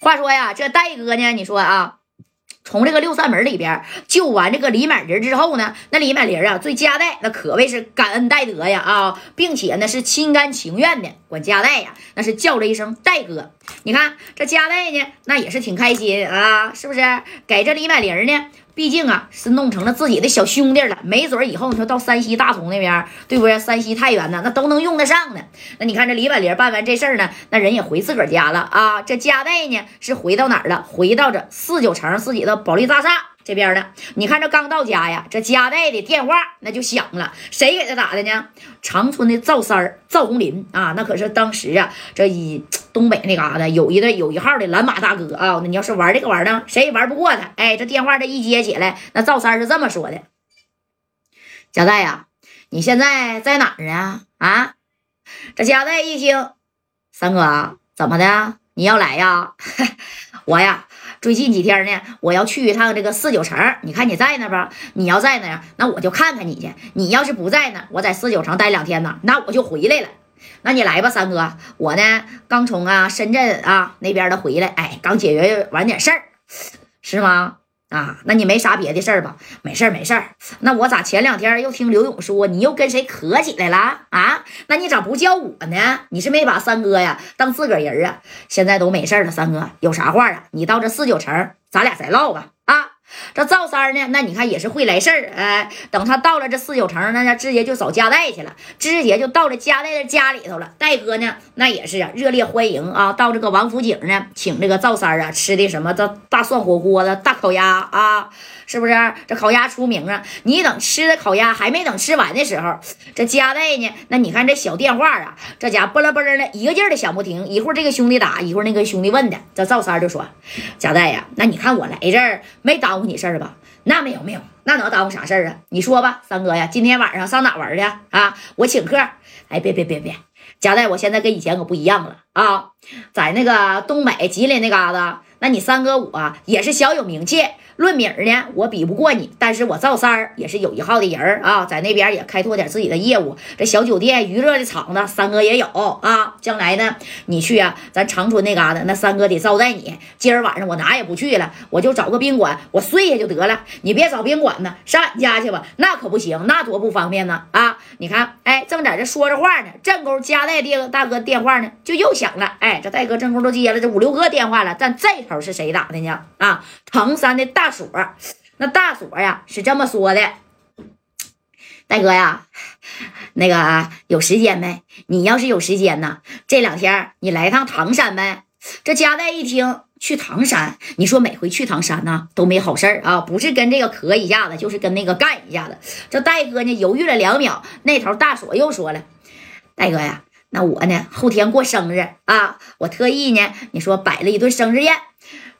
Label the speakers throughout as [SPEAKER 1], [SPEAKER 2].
[SPEAKER 1] 话说呀，这戴哥呢，你说啊。从这个六扇门里边救完这个李满林之后呢，那李满林啊，对加代那可谓是感恩戴德呀啊，并且呢是心甘情愿的管加代呀，那是叫了一声戴哥。你看这加代呢，那也是挺开心啊，是不是？给这李满林呢？毕竟啊，是弄成了自己的小兄弟了，没准以后你说到山西大同那边，对不对？山西太原呢，那都能用得上呢。那你看这李婉玲办完这事儿呢，那人也回自个儿家了啊。这家代呢是回到哪儿了？回到这四九城自己的保利大厦。这边的，你看这刚到家呀，这家代的电话那就响了，谁给他打的呢？长春的赵三儿赵红林啊，那可是当时啊，这一 东北那嘎达有一个有一号的蓝马大哥啊。那你要是玩这个玩呢，谁也玩不过他。哎，这电话这一接起来，那赵三是这么说的：“家代呀，你现在在哪儿啊？啊？”这家代一听，三哥怎么的？你要来呀？我呀。最近几天呢，我要去一趟这个四九城，你看你在那不？你要在那呀，那我就看看你去。你要是不在那，我在四九城待两天呢，那我就回来了。那你来吧，三哥，我呢刚从啊深圳啊那边的回来，哎，刚解决完点事儿，是吗？啊，那你没啥别的事儿吧？没事儿，没事儿。那我咋前两天又听刘勇说你又跟谁磕起来了啊？那你咋不叫我呢？你是没把三哥呀当自个儿人啊？现在都没事了，三哥有啥话啊？你到这四九城，咱俩再唠吧。这赵三呢？那你看也是会来事儿。哎，等他到了这四九城，那直接就找加代去了，直接就到了加代的家里头了。戴哥呢，那也是啊，热烈欢迎啊！到这个王府井呢，请这个赵三啊吃的什么这大涮火锅子、大烤鸭啊。是不是这烤鸭出名啊？你等吃的烤鸭还没等吃完的时候，这加代呢？那你看这小电话啊，这家拨啦拨啦的一个劲儿的响不停。一会儿这个兄弟打，一会儿那个兄弟问的。这赵三就说：“加代呀，那你看我来这儿没耽误你事儿吧？那没有没有，那能耽误啥事儿啊？你说吧，三哥呀，今天晚上上哪玩去啊？我请客。哎，别别别别，加代，我现在跟以前可不一样了啊，在那个东北吉林那嘎达，那你三哥我也是小有名气。”论名呢，我比不过你，但是我赵三儿也是有一号的人啊，在那边也开拓点自己的业务，这小酒店、娱乐的场子，三哥也有啊。将来呢，你去啊，咱长春那嘎达，那三哥得招待你。今儿晚上我哪也不去了，我就找个宾馆，我睡下就得了。你别找宾馆呢，上俺家去吧，那可不行，那多不方便呢啊！你看，哎，正在这说着话呢，正勾加代电大哥电话呢，就又响了。哎，这戴哥正勾都接了这五六个电话了，但这头是谁打的呢？啊，唐山的大。大锁，那大锁呀是这么说的，大哥呀，那个有时间没？你要是有时间呢，这两天你来趟唐山呗。这加代一听去唐山，你说每回去唐山呢都没好事儿啊，不是跟这个磕一下子，就是跟那个干一下子。这戴哥呢犹豫了两秒，那头大锁又说了，戴哥呀，那我呢后天过生日啊，我特意呢你说摆了一顿生日宴。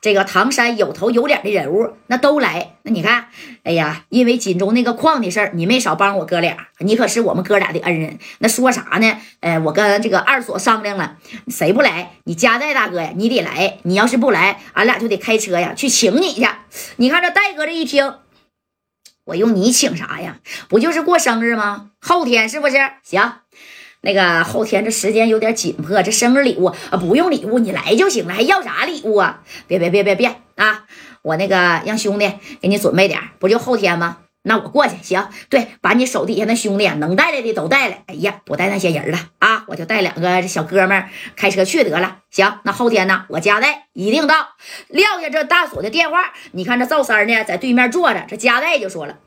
[SPEAKER 1] 这个唐山有头有脸的人物，那都来。那你看，哎呀，因为锦州那个矿的事儿，你没少帮我哥俩，你可是我们哥俩的恩人。那说啥呢？哎，我跟这个二锁商量了，谁不来？你加代大哥呀，你得来。你要是不来，俺俩就得开车呀去请你去。你看这戴哥这一听，我用你请啥呀？不就是过生日吗？后天是不是？行。那个后天这时间有点紧迫，这生日礼物啊不用礼物，你来就行了，还要啥礼物啊？别别别别别啊！我那个让兄弟给你准备点，不就后天吗？那我过去行。对，把你手底下那兄弟能带来的都带来。哎呀，不带那些人了啊，我就带两个小哥们开车去得了。行，那后天呢，我加代一定到。撂下这大锁的电话，你看这赵三呢在对面坐着，这加代就说了：“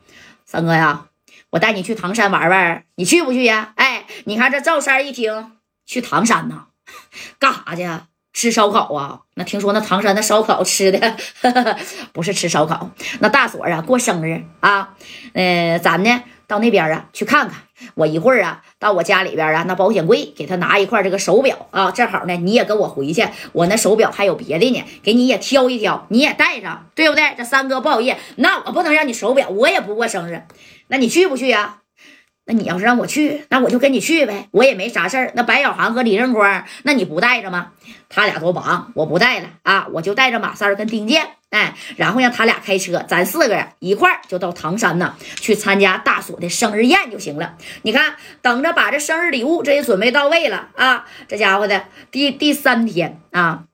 [SPEAKER 1] 三哥呀。”我带你去唐山玩玩，你去不去呀？哎，你看这赵三一听去唐山呢，干啥去？吃烧烤啊？那听说那唐山的烧烤吃的 不是吃烧烤，那大锁啊过生日啊，嗯，咱呢到那边啊去看看。我一会儿啊到我家里边啊那保险柜给他拿一块这个手表啊，正好呢你也跟我回去，我那手表还有别的呢，给你也挑一挑，你也带上，对不对？这三哥不好意思，那我不能让你手表，我也不过生日。那你去不去呀？那你要是让我去，那我就跟你去呗，我也没啥事儿。那白小航和李正光，那你不带着吗？他俩都忙，我不带了啊，我就带着马三跟丁健，哎，然后让他俩开车，咱四个人一块儿就到唐山呢，去参加大锁的生日宴就行了。你看，等着把这生日礼物这也准备到位了啊，这家伙的第第三天啊。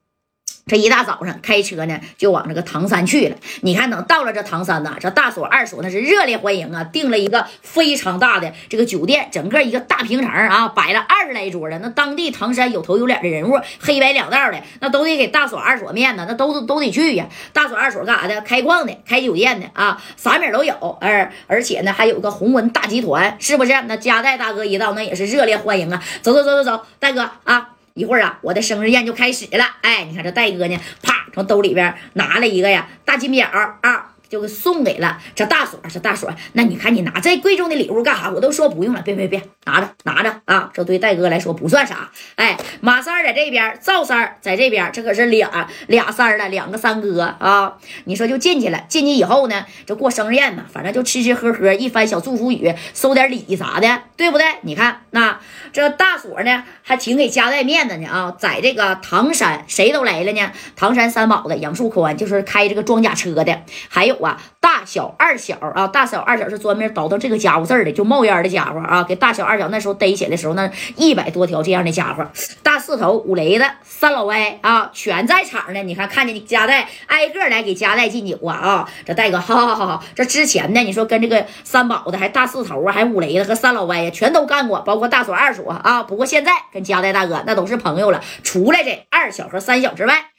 [SPEAKER 1] 这一大早上开车呢，就往这个唐山去了。你看，等到了这唐山呐，这大锁二锁那是热烈欢迎啊，订了一个非常大的这个酒店，整个一个大平层啊，摆了二十来桌的。那当地唐山有头有脸的人物，黑白两道的，那都得给大锁二锁面子，那都都得去呀。大锁二锁干啥的？开矿的，开酒店的啊，啥名都有。而而且呢，还有个宏文大集团，是不是？那加代大哥一到，那也是热烈欢迎啊。走走走走走，大哥啊。一会儿啊，我的生日宴就开始了。哎，你看这戴哥呢，啪从兜里边拿了一个呀大金表啊。就给送给了这大锁，这大锁，那你看你拿这贵重的礼物干啥？我都说不用了，别别别，拿着拿着啊！这对戴哥来说不算啥。哎，马三在这边，赵三在这边，这可是俩俩三了，两个三哥啊！你说就进去了，进去以后呢，这过生日宴嘛，反正就吃吃喝喝，一番小祝福语，收点礼啥的，对不对？你看那这大锁呢，还挺给家带面子呢啊！在这个唐山，谁都来了呢？唐山三宝子杨树宽就是开这个装甲车的，还有。啊，大小二小啊，大小二小是专门倒腾这个家伙事儿的，就冒烟的家伙啊，给大小二小那时候逮起来的时候，那一百多条这样的家伙，大四头五雷子三老歪啊，全在场呢。你看，看见你家代挨个来给家代敬酒啊啊！这戴哥，好好好好，这之前呢，你说跟这个三宝子还大四头啊，还五雷子和三老歪呀，全都干过，包括大锁二锁啊。不过现在跟家代大哥那都是朋友了，除了这二小和三小之外。